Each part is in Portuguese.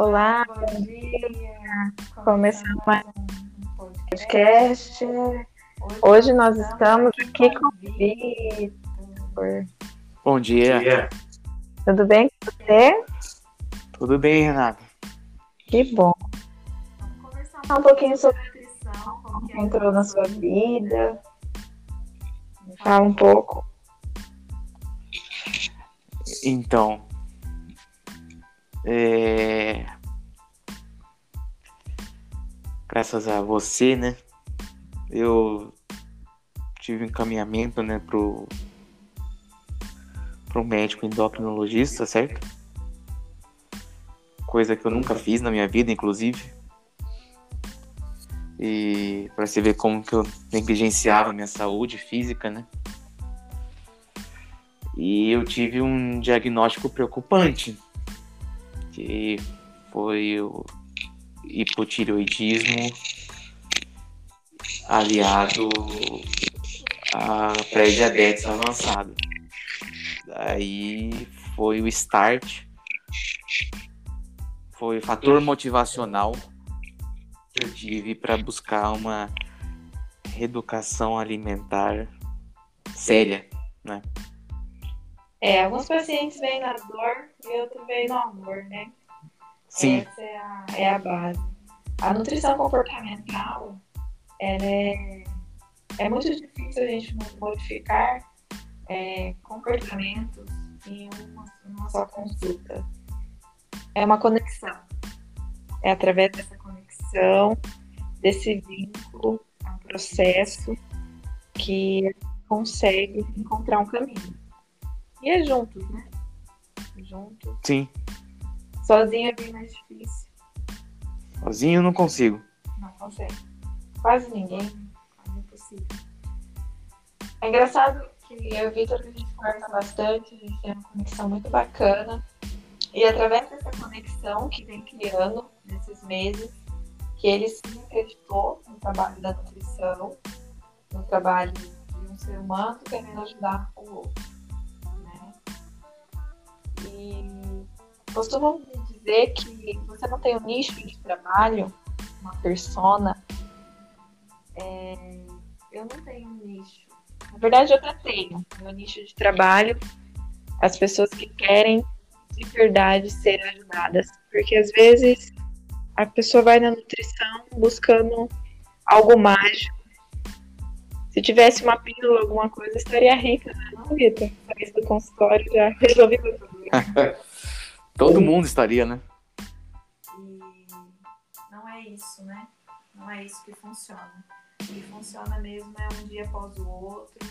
Olá, bom dia. Começando mais um podcast. Hoje nós estamos aqui com o Vitor. Bom dia. Tudo bem com você? Tudo bem, Renata. Que bom. Vamos conversar um pouquinho sobre nutrição, como que entrou na sua vida. Fala um pouco. Então, é... graças a você, né? Eu tive um encaminhamento, né, pro pro médico endocrinologista, certo? Coisa que eu nunca fiz na minha vida, inclusive. E para você ver como que eu negligenciava a minha saúde física, né? E eu tive um diagnóstico preocupante que foi o hipotireoidismo aliado a pré-diabetes avançado. Daí foi o start, foi fator motivacional que eu tive para buscar uma reeducação alimentar séria, né? É, alguns pacientes vêm na dor e outros vêm no amor, né? Sim. Essa é a, é a base. A nutrição comportamental, ela é, é muito difícil a gente modificar é, comportamentos em uma, uma só consulta. É uma conexão. É através dessa conexão, desse vínculo, é um processo que consegue encontrar um caminho. E é juntos, né? Juntos. Sim. Sozinho é bem mais difícil. Sozinho eu não consigo. Não consegue. Quase ninguém. Quase impossível. É engraçado que eu e o Vitor a gente conversa bastante, a gente tem uma conexão muito bacana. E através dessa conexão que vem criando nesses meses, que ele se acreditou no trabalho da nutrição, no trabalho de um ser humano querendo ajudar o outro. E costumam dizer que você não tem um nicho de trabalho, uma persona. É, eu não tenho um nicho. Na verdade, eu até tenho. Meu nicho de trabalho, as pessoas que querem de verdade ser ajudadas. Porque às vezes a pessoa vai na nutrição buscando algo mágico. Se tivesse uma pílula, alguma coisa, estaria rica, né? Não, Vitor? Saísse do consultório já resolvi tudo. Todo mundo estaria, né? E não é isso, né? Não é isso que funciona. O que funciona mesmo é um dia após o outro,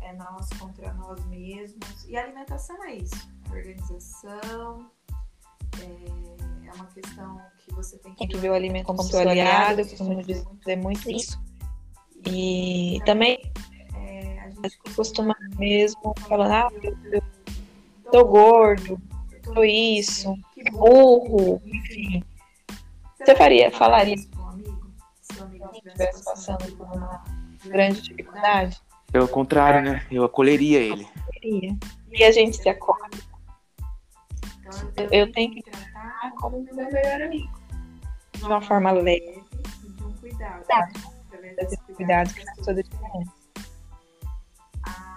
é nós contra nós mesmos. E a alimentação é isso. É organização, é, é uma questão que você tem que, tem que ver o alimento como seu aliado, eu costumo dizer muito isso. E também é, a gente costuma mesmo falar, ah, eu, eu tô gordo, tô isso, burro, enfim. Você faria, falaria isso para um amigo? Se o amigo estivesse passando por uma grande dificuldade? Pelo contrário, né? Eu acolheria ele. Acolheria. E a gente se acolhe. Então, eu tenho que tratar como meu melhor amigo. De uma forma leve, de um cuidado. Desses cuidados que faz toda a diferença.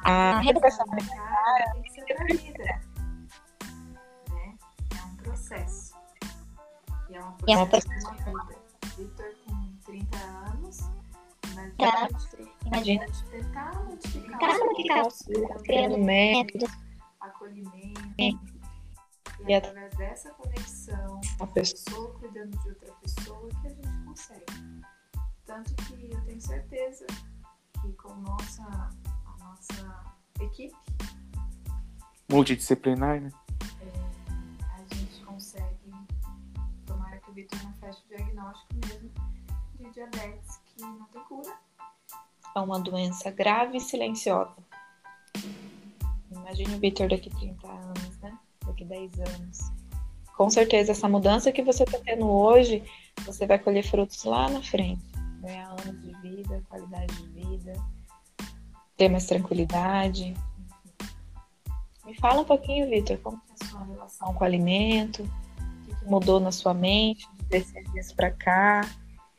A reeducação alimentar tem que ser na vida. Né? É um processo. E é um processo. Vitor com 30 anos, imagina, imagina tentar modificar o criando métodos, acolhimento. E através dessa conexão, uma pessoa cuidando de outra pessoa, que a gente consegue. Tanto que eu tenho certeza que com nossa, a nossa equipe multidisciplinar, né? É, Vitor não feche o diagnóstico mesmo de diabetes, que não tem cura. É uma doença grave e silenciosa. Imagine o Vitor daqui 30 anos, né? Daqui 10 anos. Com certeza, essa mudança que você está tendo hoje, você vai colher frutos lá na frente. Ganhar anos de vida, qualidade de vida, ter mais tranquilidade, me fala um pouquinho, Vitor, como é a sua relação com o alimento? Mudou na sua mente desses dias para cá?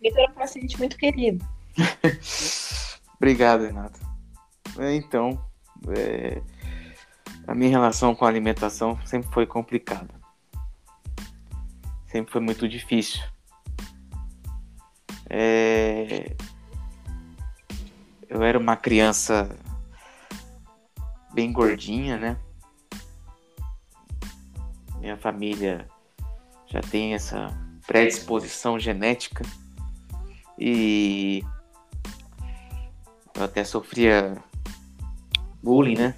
Vitor é um paciente muito querido. Obrigado, Renato. É, então, é, a minha relação com a alimentação sempre foi complicada. Sempre foi muito difícil. É, eu era uma criança bem gordinha, né? Minha família já tem essa predisposição genética e eu até sofria bullying, né?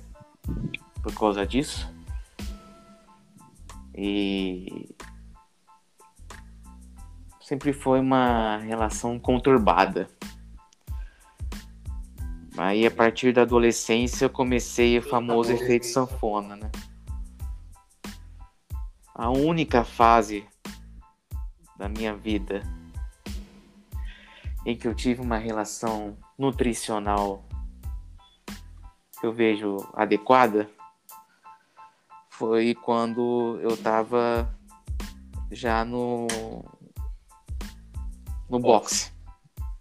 Por causa disso. E sempre foi uma relação conturbada. Aí a partir da adolescência eu comecei o famoso efeito sanfona, né? A única fase da minha vida em que eu tive uma relação nutricional que eu vejo adequada foi quando eu tava já no no boxe,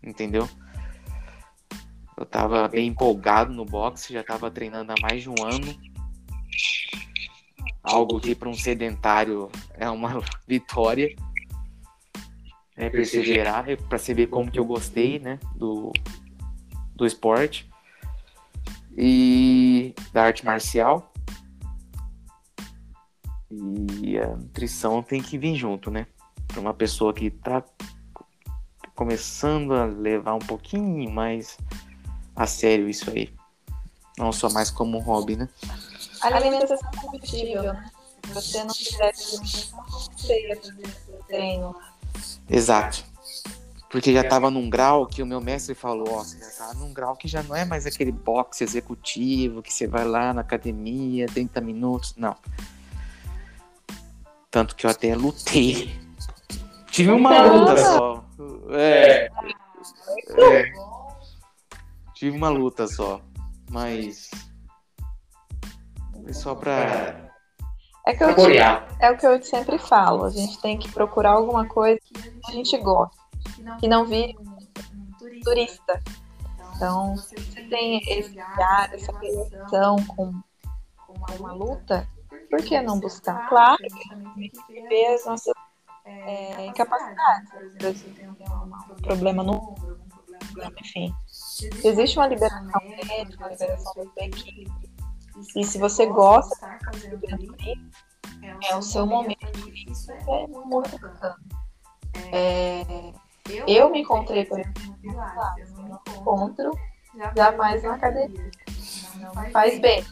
entendeu? Eu tava bem empolgado no boxe, já tava treinando há mais de um ano. Algo que para um sedentário é uma vitória. É perseverar, é para saber como que eu gostei, né, do, do esporte e da arte marcial. E a nutrição tem que vir junto, né? Para uma pessoa que tá começando a levar um pouquinho mais a sério isso aí. Não só mais como um hobby, né? A alimentação é combustível, né? Se você não fizesse alimentação, você ia fazer seu treino. Exato. Porque já estava num grau que o meu mestre falou, ó, você já tá num grau que já não é mais aquele boxe executivo que você vai lá na academia, 30 minutos, não. Tanto que eu até lutei. Tive uma luta só. É. é. Tive uma luta só. Mas. É só pra. É, que eu te, é o que eu sempre falo. A gente tem que procurar alguma coisa que a gente gosta que não vire um turista. Então, se você tem esse ar, essa relação com, uma luta, por que não buscar? Claro, tem que ver as nossas é, incapacidades. Por exemplo, tem um problema no enfim. Existe uma liberação médica, uma liberação da equipe. E se você gosta é o seu momento. Isso é muito bacana. É, eu me encontrei, por exemplo. Eu não encontro jamais na academia. Faz bem.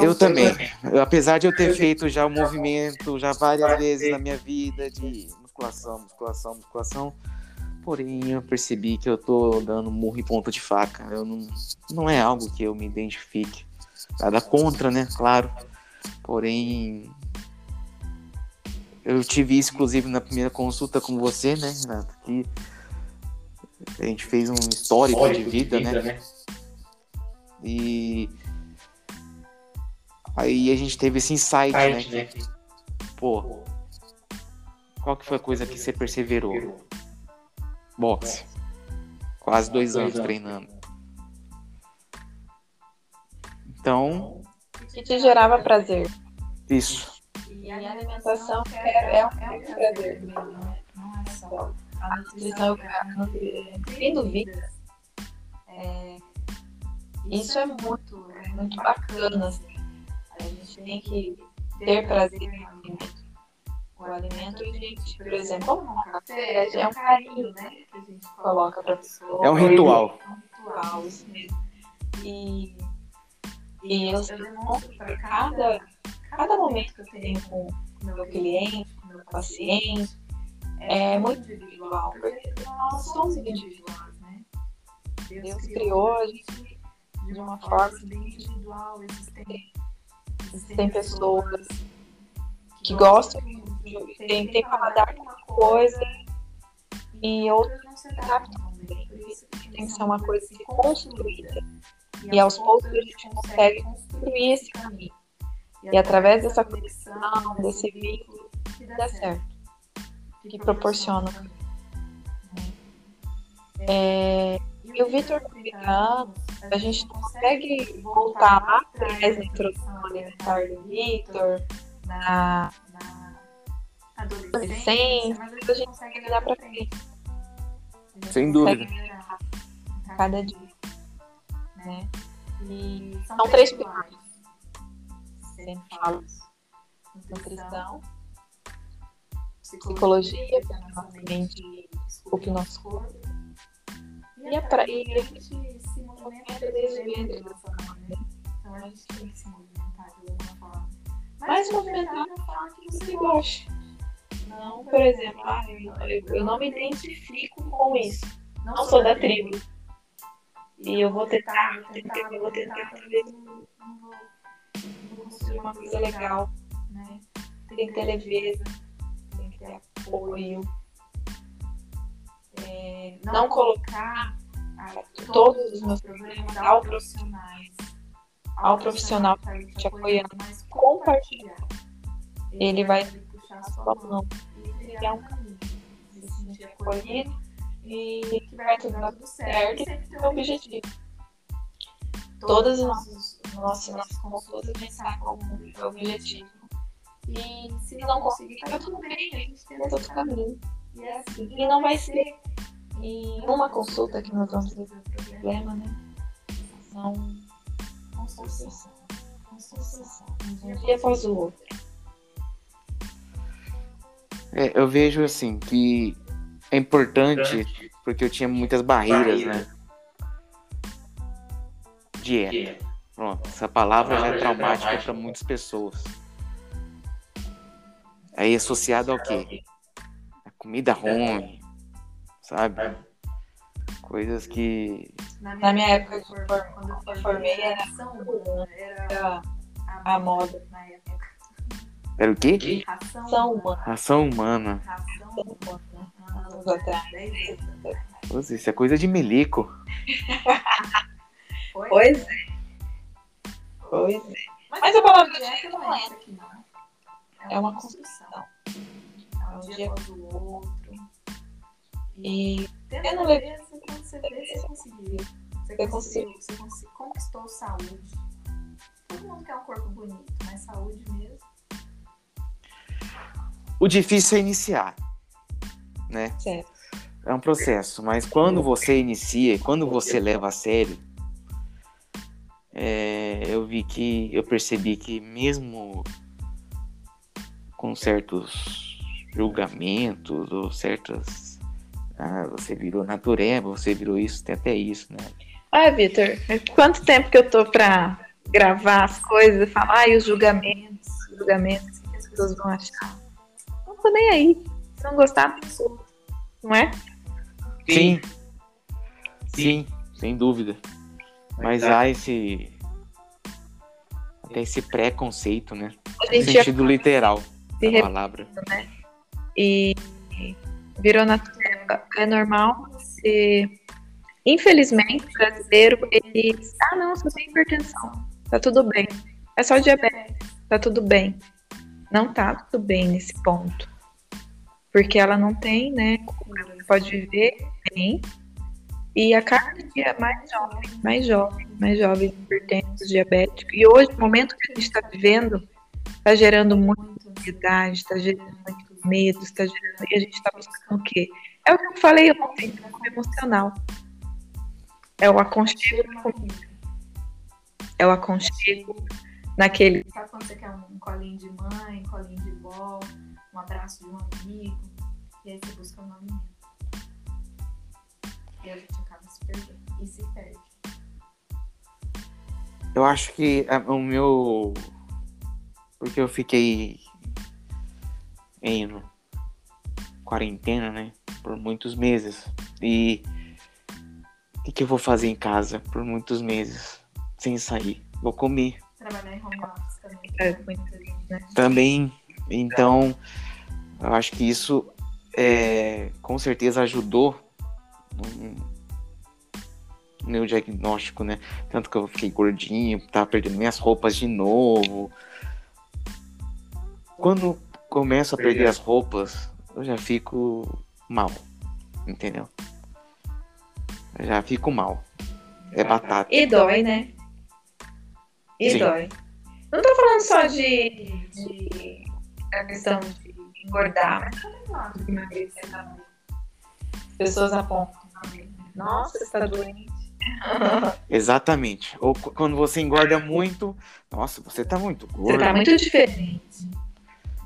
Eu também. Apesar de eu ter feito já o movimento já várias vezes na minha vida de musculação, musculação, musculação, porém eu percebi que eu tô dando murro em ponta de faca. Eu não, não é algo que eu me identifique. Nada contra, né? Claro. Porém, eu tive isso, inclusive, na primeira consulta com você, né, Renato? Que a gente fez um histórico, histórico de, vida, de vida, né? né? E aí a gente teve esse insight, insight né? né? Pô, qual que foi a coisa que você perseverou? Boxe. Quase dois, dois anos, anos treinando. Então. Que te gerava prazer. Isso. E a alimentação é, é um prazer. Não é só. A nutrição, sem dúvida, é, isso é muito, é muito bacana. Assim. A gente tem que ter prazer no alimento. O alimento, a gente, por exemplo, um café é um carinho, né? Que a gente coloca para a pessoa. É um ritual. É um ritual, isso mesmo. E, e eu demonstro para cada cada momento que eu tenho com o meu cliente, com o meu paciente, é muito individual, porque nós somos individuais, né? Deus criou a gente de uma forma bem individual, existem, existem pessoas que gostam, tem, tem paladar com uma coisa e outras não se adaptam também. Tem que ser uma coisa construída. E aos poucos a gente consegue construir esse caminho. E através dessa conexão, desse vínculo, que dá certo. que proporcionam. É, e o Vitor a gente não consegue voltar lá atrás na introdução alimentar do Vitor, na adolescência, mas a gente consegue olhar para frente. Sem dúvida. Cada dia. Né? E são três pilares. Sempre falo. Nutrição, psicologia, que a nossa mente desculpe o nosso corpo. E a, pra, e a gente se movimenta desde o ventre da nossa mãe, né? Então a gente tem que se movimentar de alguma forma. Mas movimentar na forma que você gosta. Não, por exemplo, ah, eu, eu não me identifico com isso. Não sou da tribo. E eu vou tentar, vou tentar, vou tentar, talvez não, não vou, não construir uma coisa legal, né? Tem que ter leveza, tem que ter apoio. É, não colocar todos os meus problemas ao profissionais, ao profissional que está te apoiando, mas compartilhar. Ele vai e criar um caminho, se sentir acolhido e que vai tudo certo e sempre ter um objetivo. Todas as nossas, consultas a gente sabe qual é o objetivo. E se não conseguir, tá tudo bem, a gente tem outro caminho. E é assim. E não vai ser em uma consulta que nós vamos resolver o problema, né? São construção. Construção. Um dia após o outro. É, eu vejo assim que é importante porque eu tinha muitas barreiras, né? Dieta. Pronto, essa palavra já é traumática para muitas pessoas. Aí associado ao quê? A comida ruim, sabe? Coisas que. Na minha época, quando eu formei, era era a moda época. Era o quê? Ração humana. Ração humana. Ração humana. Anos atrás. Nossa, isso é coisa de melico. Pois é. Pois é. Mas a palavra não é aqui, não. É uma construção. É um dia após o outro. E tendo leveza, quando você vê, você conseguiu. Você conseguiu, você conquistou saúde. Todo mundo quer um corpo bonito, mas saúde mesmo. O difícil é iniciar, né? Certo. É um processo, mas quando você inicia, quando você leva a sério, é, eu vi que, eu percebi que mesmo com certos julgamentos ou certas ah, você virou natureba, você virou isso, tem até isso, né? Ah, Vitor, quanto tempo que eu tô pra gravar as coisas e falar, e os julgamentos, os julgamentos que as pessoas vão achar? Tô nem aí. Se não gostar, não é? Sim. Sim, sem dúvida. Mas há esse. Até esse preconceito, né? No sentido literal se da palavra. né? E virou natural. É normal você. Infelizmente, o brasileiro, ele diz, ah, não, só tem hipertensão. Tá tudo bem. É só diabetes. Tá tudo bem. Não tá tudo bem nesse ponto. Porque ela não tem, né? cura. Ela Pode viver bem. E a dia é mais jovem, mais jovem, mais jovem, hipertensos, diabéticos. E hoje, o momento que a gente está vivendo, está gerando muita ansiedade, está gerando muito medo, está gerando. E a gente está buscando o quê? É o que eu falei ontem, o emocional. É o aconchego na comida. É o aconchego naquele. Sabe quando você quer um colinho de mãe, colinho de vó, um abraço de um amigo, e aí você busca um alimento. E a gente acaba se perdendo. E se perde. Eu acho que a- o meu. Porque eu fiquei em quarentena, né? Por muitos meses. E o que, que eu vou fazer em casa por muitos meses? Sem sair. Vou comer. Trabalhar em home office também. É, gente, né? Também. Então, eu acho que isso é, com certeza ajudou no no meu diagnóstico, né? Tanto que eu fiquei gordinho, tava perdendo minhas roupas de novo. Quando começo a perder as roupas, eu já fico mal. Entendeu? Eu já fico mal. É batata. E dói, né? E Sim. dói. Não tô falando só de, de a questão de engordar, mas também de emagrecer também. As pessoas apontam também. Nossa, você tá doente. Exatamente. Ou qu- quando você engorda muito, nossa, você tá muito Você gordo. tá muito diferente.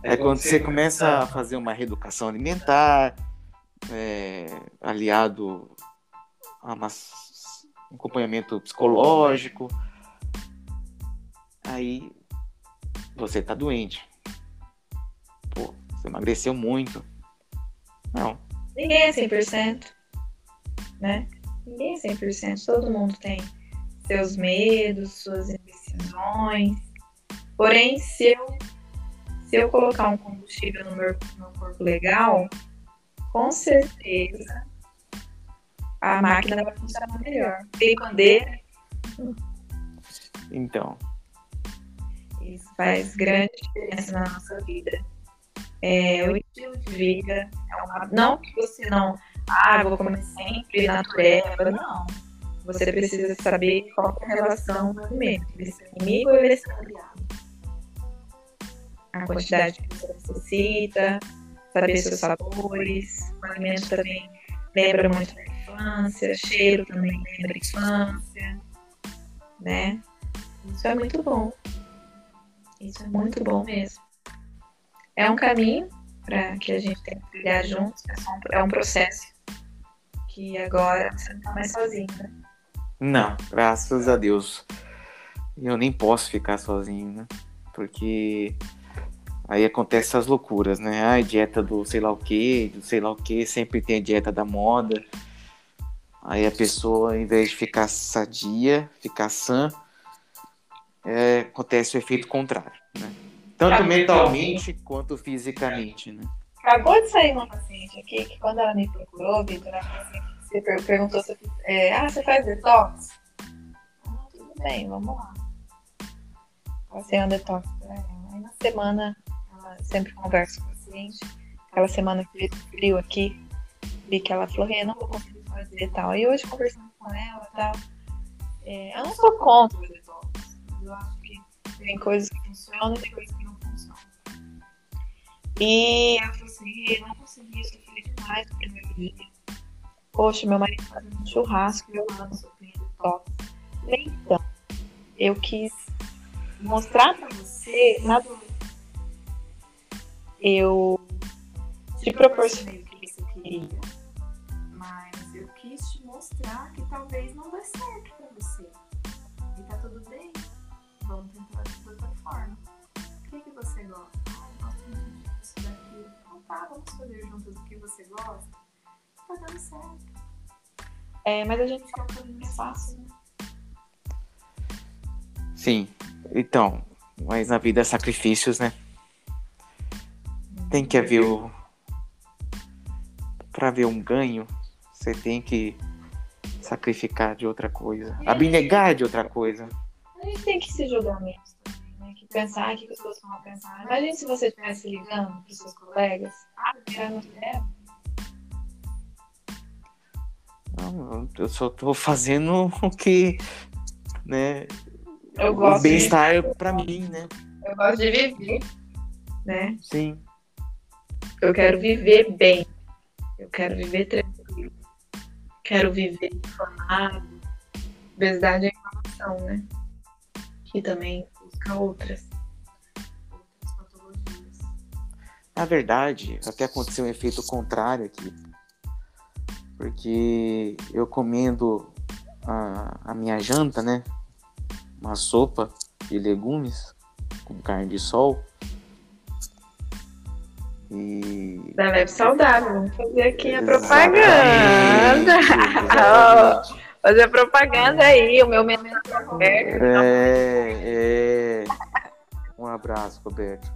É quando você começa a fazer uma reeducação alimentar, é, aliado a uma um acompanhamento psicológico. Aí você tá doente. Você emagreceu muito. Não. Ninguém é 100%, né? Ninguém é 100%. Todo mundo tem seus medos, suas indecisões. Porém, se eu, se eu colocar um combustível no meu, no meu corpo legal, com certeza a máquina vai funcionar melhor. Tem bandeira, Então, isso faz grande diferença na nossa vida. É, o estilo de vida é uma. Não que você não. Ah, vou comer sempre natureba. Não. Você precisa saber qual é a relação do alimento. Ele é inimigo ou ele é seu aliado. A quantidade que você necessita, saber seus sabores. O alimento também lembra muito da infância, cheiro também lembra a infância. Né? Isso é muito bom. Isso é muito bom mesmo. É um caminho para que a gente tenha que trilhar juntos, é, um, é um processo que agora você não tá mais sozinho, né? não, graças a Deus. Eu nem posso ficar sozinho, né? Porque aí acontecem essas loucuras, né? Ai, dieta do sei lá o que, do sei lá o que, sempre tem a dieta da moda. Aí a pessoa, em vez de ficar sadia, ficar sã, é, acontece o efeito contrário, né? Tanto mentalmente quanto fisicamente, né? Acabou de sair uma paciente aqui que quando ela me procurou, Vitor, assim, você per- perguntou se eu fiz, é, ah, você faz detox? Ah, tudo bem, vamos lá. Passei um detox pra ela. Aí na semana, ela sempre conversa com o paciente. Aquela semana que frio aqui, vi que ela falou, Rê, não vou conseguir fazer e tal. E hoje conversando com ela e tal, é, eu não sou contra o detox. mas Eu acho que tem coisas que funcionam e tem coisas que não funcionam. E ela falou assim, "Rê, não consegui, sofri demais no primeiro dia. Poxa, meu marido tá fazendo um churrasco e eu no sopinho detox. Falei, Então, eu quis mostrar pra você na. Eu te proporcionei o que você queria. Mas eu quis te mostrar que talvez não dê certo pra você. E tá tudo bem. Vamos tentar tá, vamos fazer juntos o que você gosta. Tá dando certo. É, mas a gente é o caminho mais fácil, né? Sim. Então, mas na vida é sacrifícios, né? Tem que haver o. Pra ver um ganho, você tem que sacrificar de outra coisa. Abnegar de outra coisa. A gente tem que se julgar menos também, né? Que pensar as pessoas vão pensar. Imagina se você estivesse ligando para os seus colegas. Ah, não. Não, eu só tô fazendo o que. Né? Eu o gosto, de, bem-estar pra mim, né? eu gosto de viver, né? Sim. Eu quero viver bem. Eu quero viver tranquilo. Quero viver informado. Obesidade é informação, né? Que também outras. Outras patologias. Na verdade, até aconteceu um efeito contrário aqui. Porque eu comendo a, a minha janta, né? Uma sopa de legumes com carne de sol. E. Da Leve Saudável. Vamos fazer aqui a Exatamente, propaganda. Fazer propaganda aí, o meu menino aberto. É, é. Um abraço, Roberto.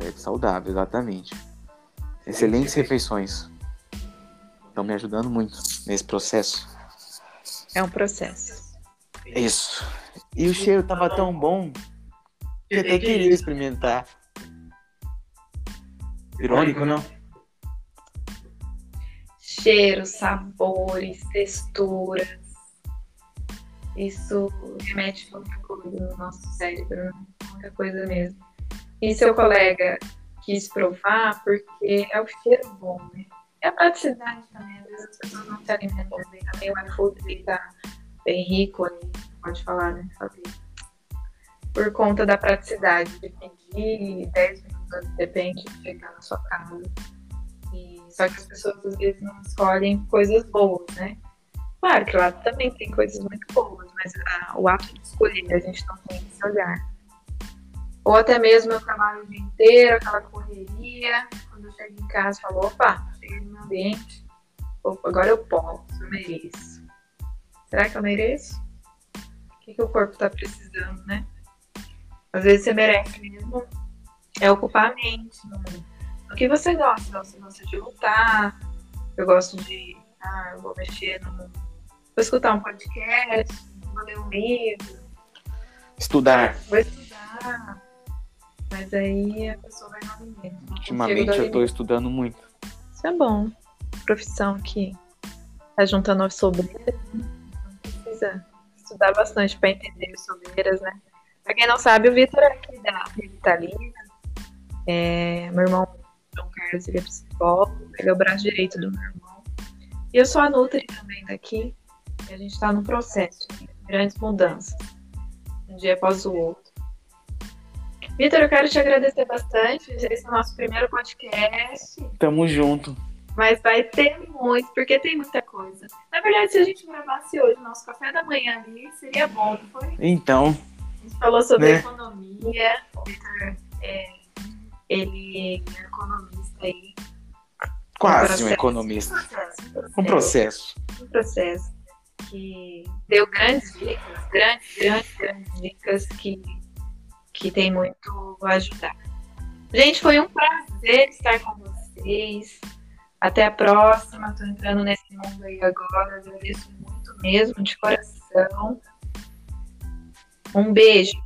Leve saudável, exatamente. Excelentes refeições. Estão me ajudando muito nesse processo. É um processo. Isso. E o cheiro tava tão bom que eu até queria experimentar. Irônico, não? Cheiros, sabores, texturas. Isso remete muita coisa no nosso cérebro, muita coisa mesmo. E seu colega quis provar porque é o cheiro bom, né? E a praticidade também, às vezes as pessoas não se alimentam bem. Também o iFood está bem rico ali, pode falar, né? Por conta da praticidade de pedir 10 minutos, depende de chegar na sua casa. Só que as pessoas às vezes não escolhem coisas boas, né? Claro que lá também tem coisas muito boas, mas ah, o ato de escolher, a gente não tem esse olhar. Ou até mesmo eu trabalho o dia inteiro, aquela correria, quando eu chego em casa, eu falo, opa, cheguei no meu ambiente, opa, agora eu posso, eu mereço. Será que eu mereço? O que, que o corpo está precisando, né? Às vezes você merece mesmo é ocupar a mente no, que você gosta. Você gosta de lutar, eu gosto de. Ah, eu vou mexer no Vou escutar um podcast, vou ler um livro. Estudar. Vou estudar. Mas aí a pessoa vai no alimento. Ultimamente eu estou estudando muito. Isso é bom. Profissão que tá juntando as sobreiras. Né? Precisa estudar bastante para entender as sobreiras, né? Pra quem não sabe, o Vitor é aqui da Revitaliza. É, meu irmão João Carlos, ele é psicólogo, ele é o braço direito do meu irmão. E eu sou a Nutri também daqui. A gente está no processo de grandes mudanças, um dia após o outro. Vitor, eu quero te agradecer bastante. Esse é o nosso primeiro podcast. Tamo junto. Mas vai ter muito, porque tem muita coisa. Na verdade, se a gente gravasse hoje o nosso café da manhã ali, seria bom, não foi? Então. A gente falou sobre né? economia. Vitor, é, ele é economista aí. Quase um, um economista. Um processo. Um processo. Um processo que deu grandes dicas, grandes, grandes, grandes dicas que, que tem muito a ajudar. Gente, foi um prazer estar com vocês. Até a próxima. Estou entrando nesse mundo aí agora. Agradeço muito mesmo, de coração. Um beijo.